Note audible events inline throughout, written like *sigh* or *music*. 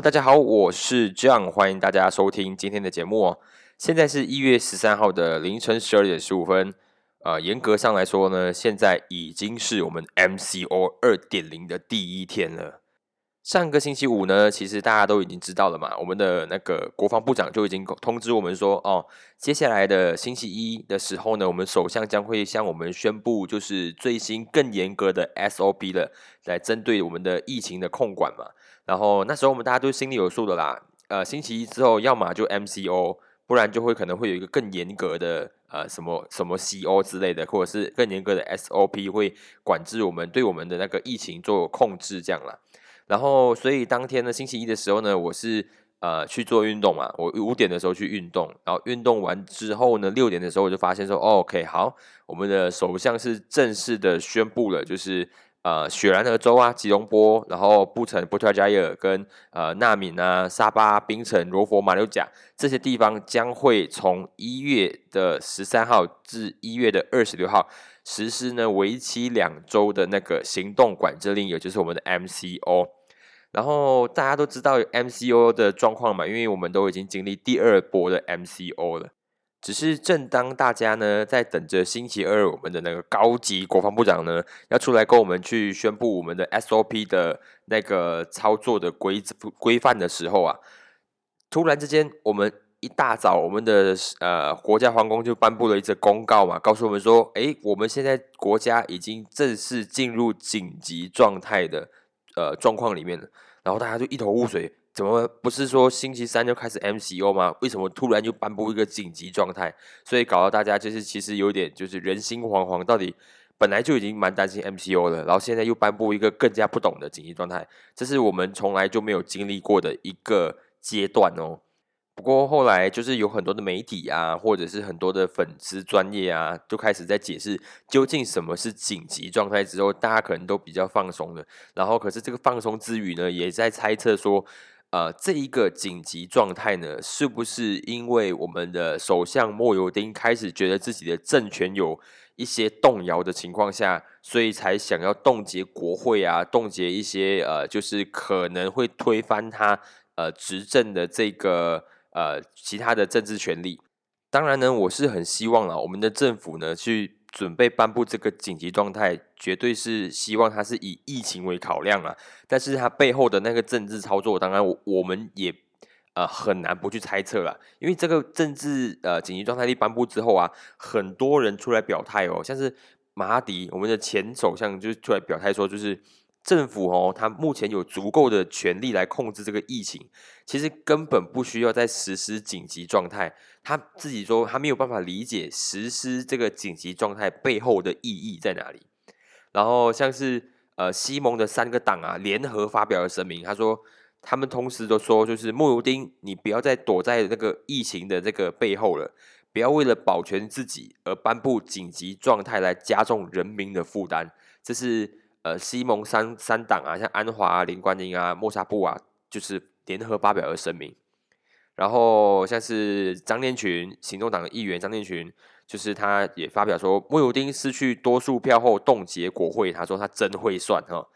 大家好，我是 John，欢迎大家收听今天的节目哦。现在是一月十三号的凌晨十二点十五分。呃，严格上来说呢，现在已经是我们 MCO 二点零的第一天了。上个星期五呢，其实大家都已经知道了嘛，我们的那个国防部长就已经通知我们说，哦，接下来的星期一的时候呢，我们首相将会向我们宣布，就是最新更严格的 SOP 了，来针对我们的疫情的控管嘛。然后那时候我们大家都心里有数的啦。呃，星期一之后，要么就 MCO，不然就会可能会有一个更严格的呃什么什么 CO 之类的，或者是更严格的 SOP 会管制我们对我们的那个疫情做控制这样啦。然后，所以当天呢，星期一的时候呢，我是呃去做运动嘛。我五点的时候去运动，然后运动完之后呢，六点的时候我就发现说，OK，好，我们的首相是正式的宣布了，就是呃雪兰莪州啊、吉隆坡，然后布城、波特加耶尔跟呃纳敏啊、沙巴、槟城、罗佛、马六甲这些地方将会从一月的十三号至一月的二十六号。实施呢为期两周的那个行动管制令，也就是我们的 MCO。然后大家都知道 MCO 的状况嘛，因为我们都已经经历第二波的 MCO 了。只是正当大家呢在等着星期二我们的那个高级国防部长呢要出来跟我们去宣布我们的 SOP 的那个操作的规则规范的时候啊，突然之间我们。一大早，我们的呃国家皇宫就颁布了一则公告嘛，告诉我们说，哎，我们现在国家已经正式进入紧急状态的呃状况里面了。然后大家就一头雾水，怎么不是说星期三就开始 MCO 吗？为什么突然就颁布一个紧急状态？所以搞到大家就是其实有点就是人心惶惶，到底本来就已经蛮担心 MCO 了，然后现在又颁布一个更加不懂的紧急状态，这是我们从来就没有经历过的一个阶段哦。不过后来就是有很多的媒体啊，或者是很多的粉丝专业啊，就开始在解释究竟什么是紧急状态之后，大家可能都比较放松了。然后，可是这个放松之余呢，也在猜测说，呃，这一个紧急状态呢，是不是因为我们的首相莫尤丁开始觉得自己的政权有一些动摇的情况下，所以才想要冻结国会啊，冻结一些呃，就是可能会推翻他呃执政的这个。呃，其他的政治权利，当然呢，我是很希望啊，我们的政府呢去准备颁布这个紧急状态，绝对是希望它是以疫情为考量啊。但是它背后的那个政治操作，当然我我们也呃很难不去猜测了，因为这个政治呃紧急状态一颁布之后啊，很多人出来表态哦，像是马哈迪，我们的前首相就出来表态说，就是。政府哦，他目前有足够的权力来控制这个疫情，其实根本不需要再实施紧急状态。他自己说，他没有办法理解实施这个紧急状态背后的意义在哪里。然后像是呃西蒙的三个党啊，联合发表了声明，他说他们同时都说，就是莫尤丁，你不要再躲在那个疫情的这个背后了，不要为了保全自己而颁布紧急状态来加重人民的负担。这是。呃，西蒙三三党啊，像安华、林冠英啊、莫沙布啊，就是联合发表了声明。然后像是张念群，行动党的议员张念群，就是他也发表说，穆尤丁失去多数票后冻结国会，他说他真会算哈。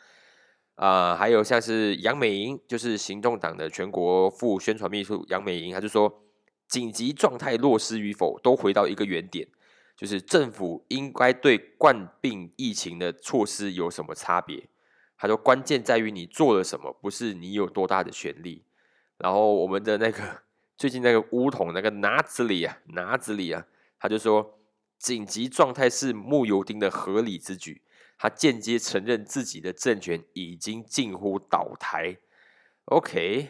啊，还有像是杨美莹，就是行动党的全国副宣传秘书杨美莹，他就说，紧急状态落实与否，都回到一个原点。就是政府应该对冠病疫情的措施有什么差别？他说关键在于你做了什么，不是你有多大的权利。然后我们的那个最近那个乌统那个拿子里啊，拿子里啊，他就说紧急状态是木尤丁的合理之举，他间接承认自己的政权已经近乎倒台。OK，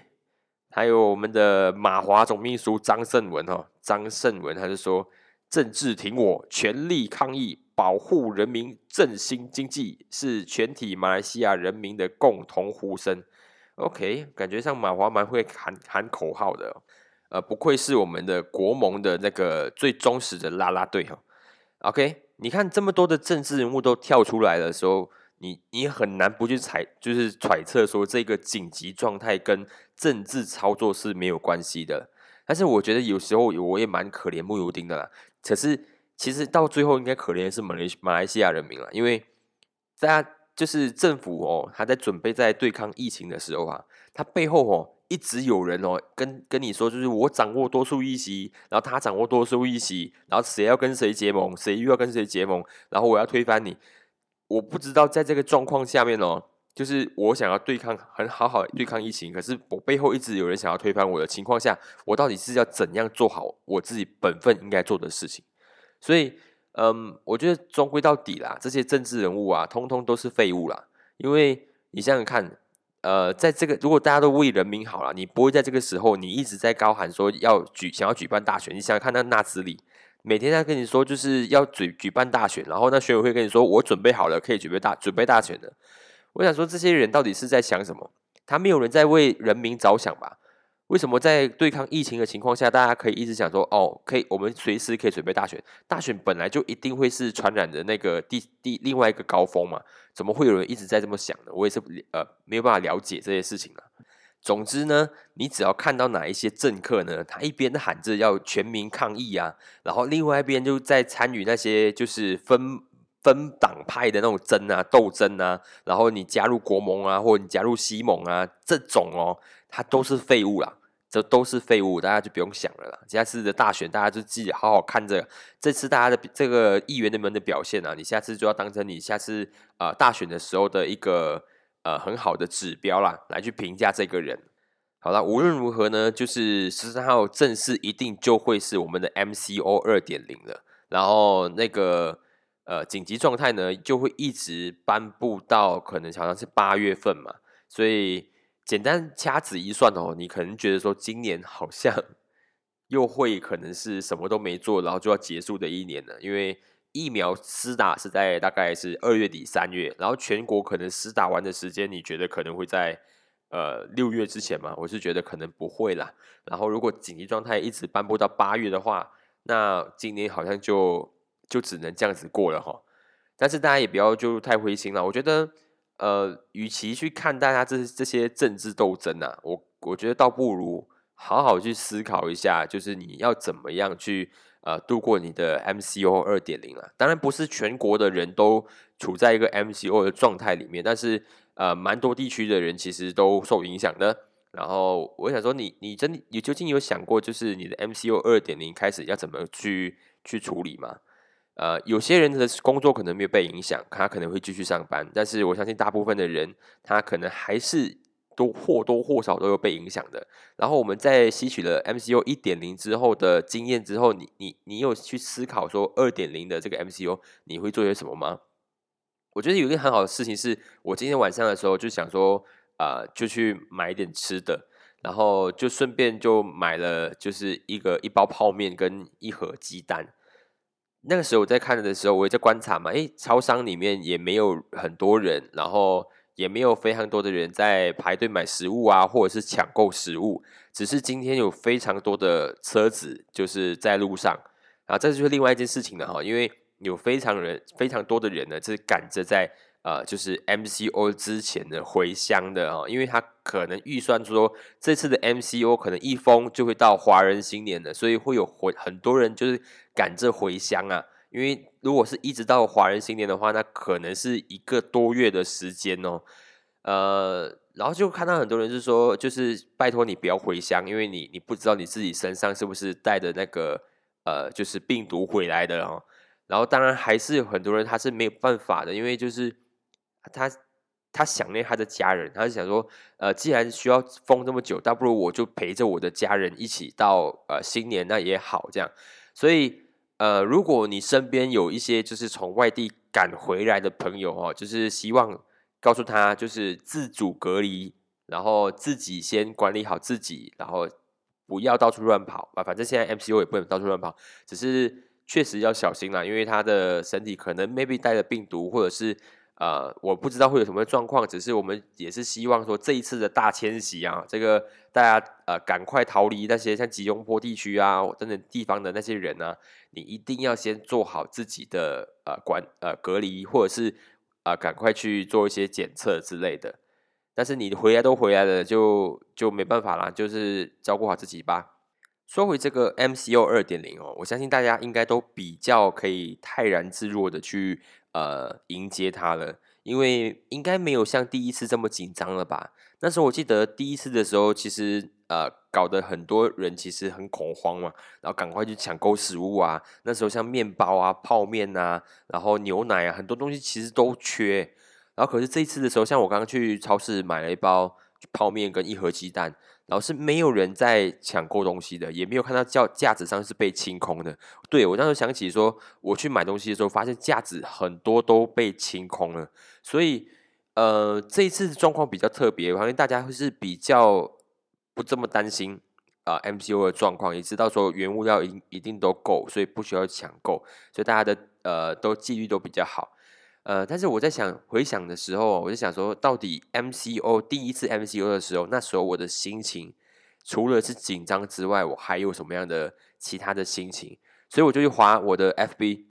还有我们的马华总秘书张胜文哈，张胜文他就说。政治挺我，全力抗疫，保护人民，振兴经济，是全体马来西亚人民的共同呼声。OK，感觉上马华蛮会喊喊口号的，呃，不愧是我们的国盟的那个最忠实的啦啦队哈。OK，你看这么多的政治人物都跳出来的时候，你你很难不去猜，就是揣测说这个紧急状态跟政治操作是没有关系的。但是我觉得有时候我也蛮可怜穆尤丁的啦。可是其实到最后应该可怜的是马来马来西亚人民了，因为大家就是政府哦，他在准备在对抗疫情的时候啊，他背后哦一直有人哦跟跟你说，就是我掌握多数议席，然后他掌握多数议席，然后谁要跟谁结盟，谁又要跟谁结盟，然后我要推翻你。我不知道在这个状况下面哦，就是我想要对抗很好好对抗疫情，可是我背后一直有人想要推翻我的情况下，我到底是要怎样做好我自己本分应该做的事情？所以，嗯，我觉得终归到底啦，这些政治人物啊，通通都是废物啦。因为你想想看，呃，在这个如果大家都为人民好了，你不会在这个时候你一直在高喊说要举想要举办大选。你想想看，那纳兹里。每天在跟你说就是要举举办大选，然后那选委会跟你说我准备好了，可以准备大准备大选的。我想说这些人到底是在想什么？他没有人在为人民着想吧？为什么在对抗疫情的情况下，大家可以一直想说哦，可以我们随时可以准备大选？大选本来就一定会是传染的那个第第另外一个高峰嘛？怎么会有人一直在这么想呢？我也是呃没有办法了解这些事情了。总之呢，你只要看到哪一些政客呢，他一边喊着要全民抗议啊，然后另外一边就在参与那些就是分分党派的那种争啊、斗争啊，然后你加入国盟啊，或者你加入西盟啊，这种哦，他都是废物啦，这都是废物，大家就不用想了啦。下次的大选，大家就记得好好看着这次大家的这个议员们的表现啊，你下次就要当成你下次呃大选的时候的一个。呃，很好的指标啦，来去评价这个人。好了，无论如何呢，就是十三号正式一定就会是我们的 MCO 二点零了。然后那个呃紧急状态呢，就会一直颁布到可能好像是八月份嘛。所以简单掐指一算哦，你可能觉得说今年好像 *laughs* 又会可能是什么都没做，然后就要结束的一年了，因为。疫苗施打是在大概是二月底三月，然后全国可能施打完的时间，你觉得可能会在呃六月之前吗？我是觉得可能不会啦。然后如果紧急状态一直颁布到八月的话，那今年好像就就只能这样子过了哈。但是大家也不要就太灰心了。我觉得呃，与其去看大家这这些政治斗争啊，我我觉得倒不如好好去思考一下，就是你要怎么样去。呃，度过你的 MCO 二点零了。当然不是全国的人都处在一个 MCO 的状态里面，但是呃，蛮多地区的人其实都受影响的。然后我想说，你你真你究竟有想过，就是你的 MCO 二点零开始要怎么去去处理吗？呃，有些人的工作可能没有被影响，他可能会继续上班，但是我相信大部分的人，他可能还是。都或多或少都有被影响的。然后我们在吸取了 MCO 一点零之后的经验之后，你你你有去思考说二点零的这个 MCO 你会做些什么吗？我觉得有一个很好的事情是，我今天晚上的时候就想说，呃，就去买一点吃的，然后就顺便就买了就是一个一包泡面跟一盒鸡蛋。那个时候我在看的时候，我也在观察嘛，诶，超商里面也没有很多人，然后。也没有非常多的人在排队买食物啊，或者是抢购食物，只是今天有非常多的车子就是在路上啊，这就是另外一件事情了哈，因为有非常人非常多的人呢，是赶着在呃，就是 MCO 之前的回乡的哦，因为他可能预算说这次的 MCO 可能一封就会到华人新年了，所以会有回很多人就是赶着回乡啊。因为如果是一直到华人新年的话，那可能是一个多月的时间哦。呃，然后就看到很多人是说，就是拜托你不要回乡，因为你你不知道你自己身上是不是带的那个呃，就是病毒回来的哦。然后当然还是有很多人他是没有办法的，因为就是他他想念他的家人，他就想说，呃，既然需要封这么久，倒不如我就陪着我的家人一起到呃新年，那也好这样。所以。呃，如果你身边有一些就是从外地赶回来的朋友哦，就是希望告诉他，就是自主隔离，然后自己先管理好自己，然后不要到处乱跑啊。反正现在 MCO 也不能到处乱跑，只是确实要小心啦，因为他的身体可能 maybe 带了病毒，或者是。呃，我不知道会有什么状况，只是我们也是希望说这一次的大迁徙啊，这个大家呃赶快逃离那些像吉隆坡地区啊等等地方的那些人呢，你一定要先做好自己的呃管呃隔离，或者是啊赶快去做一些检测之类的。但是你回来都回来了，就就没办法啦，就是照顾好自己吧。说回这个 MCO 二点零哦，我相信大家应该都比较可以泰然自若的去。呃，迎接它了，因为应该没有像第一次这么紧张了吧？那时候我记得第一次的时候，其实呃搞得很多人其实很恐慌嘛，然后赶快去抢购食物啊。那时候像面包啊、泡面啊，然后牛奶啊，很多东西其实都缺。然后可是这一次的时候，像我刚刚去超市买了一包泡面跟一盒鸡蛋。然后是没有人在抢购东西的，也没有看到架架子上是被清空的。对我当时想起说，我去买东西的时候，发现架子很多都被清空了。所以，呃，这一次状况比较特别，我相信大家会是比较不这么担心啊，MCO 的状况，也知道说原物料一一定都够，所以不需要抢购，所以大家的呃都纪律都比较好。呃，但是我在想回想的时候，我就想说，到底 MCO 第一次 MCO 的时候，那时候我的心情除了是紧张之外，我还有什么样的其他的心情？所以我就去划我的 FB，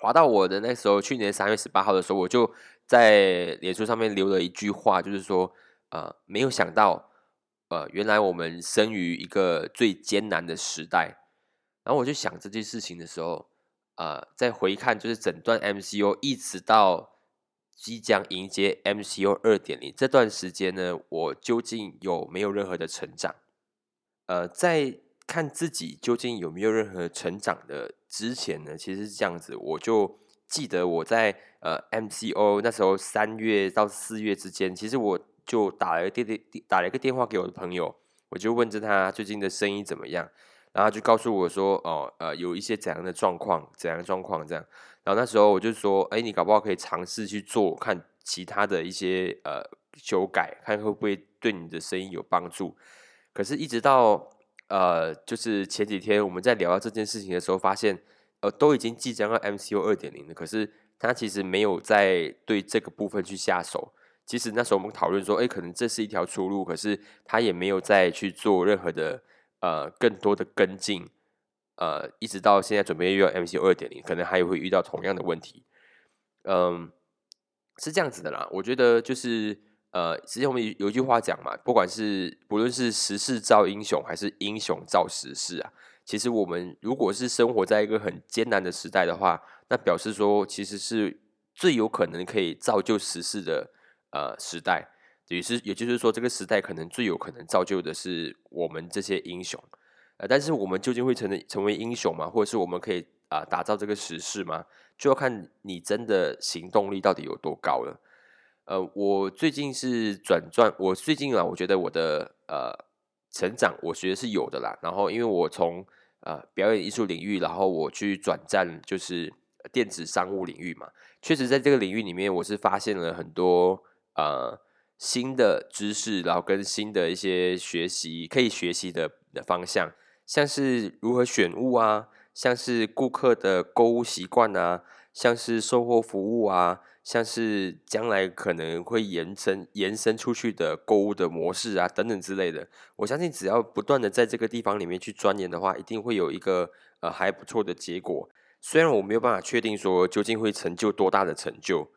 划到我的那时候，去年三月十八号的时候，我就在脸书上面留了一句话，就是说，呃，没有想到，呃，原来我们生于一个最艰难的时代。然后我就想这件事情的时候。呃，再回看就是整段 MCO 一直到即将迎接 MCO 二点零这段时间呢，我究竟有没有任何的成长？呃，在看自己究竟有没有任何成长的之前呢，其实是这样子，我就记得我在呃 MCO 那时候三月到四月之间，其实我就打了电电打了一个电话给我的朋友，我就问着他最近的生意怎么样。然后就告诉我说，哦，呃，有一些怎样的状况，怎样的状况这样。然后那时候我就说，哎，你搞不好可以尝试去做，看其他的一些呃修改，看会不会对你的声音有帮助。可是，一直到呃，就是前几天我们在聊到这件事情的时候，发现，呃，都已经即将要 MCO 二点零了，可是他其实没有在对这个部分去下手。其实那时候我们讨论说，哎，可能这是一条出路，可是他也没有再去做任何的。呃，更多的跟进，呃，一直到现在准备遇到 MC 二点零，可能还会遇到同样的问题。嗯，是这样子的啦。我觉得就是，呃，之前我们有一句话讲嘛，不管是不论是时势造英雄，还是英雄造时势啊，其实我们如果是生活在一个很艰难的时代的话，那表示说，其实是最有可能可以造就时势的呃时代。也是，也就是说，这个时代可能最有可能造就的是我们这些英雄，呃，但是我们究竟会成成为英雄吗？或者是我们可以啊打造这个时势吗？就要看你真的行动力到底有多高了。呃，我最近是转转，我最近啊，我觉得我的呃成长，我觉得是有的啦。然后，因为我从呃表演艺术领域，然后我去转战就是电子商务领域嘛，确实在这个领域里面，我是发现了很多呃。新的知识，然后跟新的一些学习可以学习的方向，像是如何选物啊，像是顾客的购物习惯啊，像是售后服务啊，像是将来可能会延伸延伸出去的购物的模式啊，等等之类的。我相信只要不断的在这个地方里面去钻研的话，一定会有一个呃还不错的结果。虽然我没有办法确定说究竟会成就多大的成就。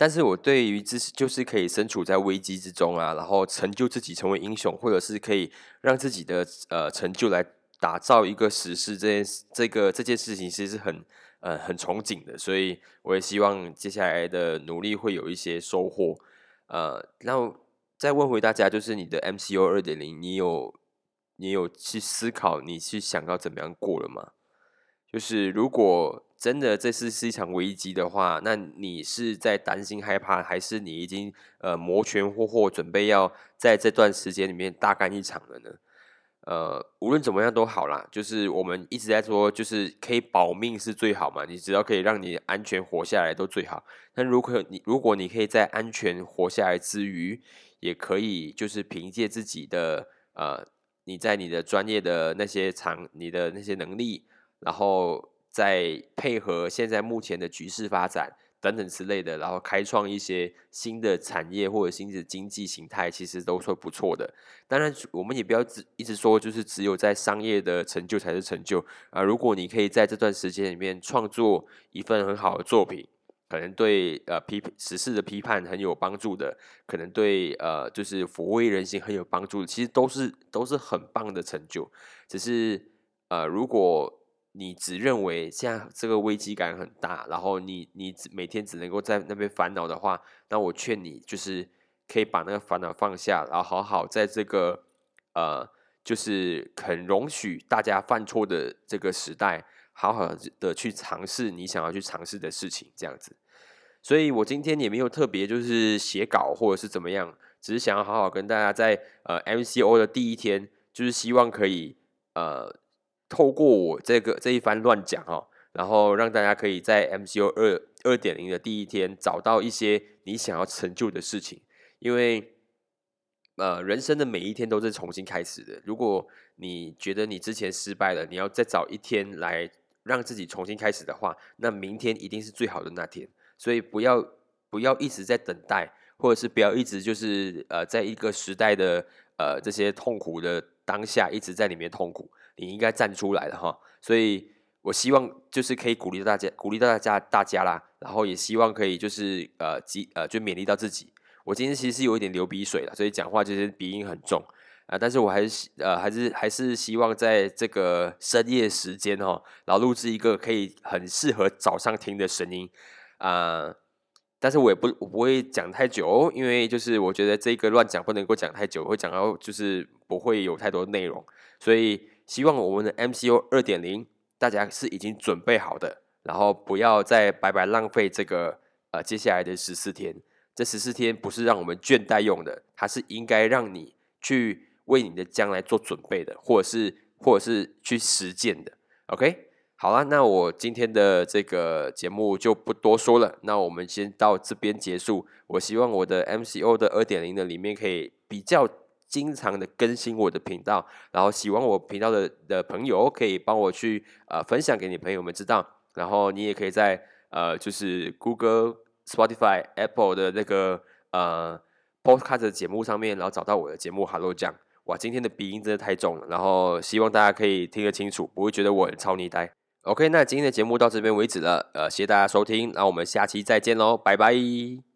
但是我对于知识就是可以身处在危机之中啊，然后成就自己成为英雄，或者是可以让自己的呃成就来打造一个时势，这件这个这件事情其实是很呃很憧憬的，所以我也希望接下来的努力会有一些收获。呃，然后再问回大家，就是你的 MCO 二点零，你有你有去思考，你去想要怎么样过了吗？就是如果。真的，这次是一场危机的话，那你是在担心害怕，还是你已经呃摩拳霍霍，准备要在这段时间里面大干一场了呢？呃，无论怎么样都好啦，就是我们一直在说，就是可以保命是最好嘛，你只要可以让你安全活下来都最好。但如果你如果你可以在安全活下来之余，也可以就是凭借自己的呃你在你的专业的那些长你的那些能力，然后。在配合现在目前的局势发展等等之类的，然后开创一些新的产业或者新的经济形态，其实都是不错的。当然，我们也不要只一直说，就是只有在商业的成就才是成就啊。如果你可以在这段时间里面创作一份很好的作品，可能对呃批时事的批判很有帮助的，可能对呃就是抚慰人心很有帮助的，其实都是都是很棒的成就。只是呃如果你只认为现在这个危机感很大，然后你你每天只能够在那边烦恼的话，那我劝你就是可以把那个烦恼放下，然后好好在这个呃，就是肯容许大家犯错的这个时代，好好的去尝试你想要去尝试的事情，这样子。所以我今天也没有特别就是写稿或者是怎么样，只是想要好好跟大家在呃 MCO 的第一天，就是希望可以呃。透过我这个这一番乱讲哦，然后让大家可以在 MCO 二二点零的第一天找到一些你想要成就的事情，因为呃人生的每一天都是重新开始的。如果你觉得你之前失败了，你要再找一天来让自己重新开始的话，那明天一定是最好的那天。所以不要不要一直在等待，或者是不要一直就是呃在一个时代的呃这些痛苦的当下一直在里面痛苦。你应该站出来了哈，所以我希望就是可以鼓励大家，鼓励大家大家啦，然后也希望可以就是呃，激呃，就勉励到自己。我今天其实是有一点流鼻水了，所以讲话就是鼻音很重啊，但是我还是呃，还是还是希望在这个深夜时间哈，然后录制一个可以很适合早上听的声音啊。但是我也不我不会讲太久，因为就是我觉得这个乱讲不能够讲太久，会讲到就是不会有太多内容，所以。希望我们的 MCO 二点零，大家是已经准备好的，然后不要再白白浪费这个呃接下来的十四天。这十四天不是让我们倦怠用的，它是应该让你去为你的将来做准备的，或者是或者是去实践的。OK，好了，那我今天的这个节目就不多说了，那我们先到这边结束。我希望我的 MCO 的二点零的里面可以比较。经常的更新我的频道，然后喜欢我频道的的朋友可以帮我去呃分享给你朋友们知道，然后你也可以在呃就是 Google、Spotify、Apple 的那个呃 Podcast 节目上面，然后找到我的节目 Hello 酱。哇，今天的鼻音真的太重了，然后希望大家可以听得清楚，不会觉得我很超泥呆。OK，那今天的节目到这边为止了，呃，谢谢大家收听，那我们下期再见喽，拜拜。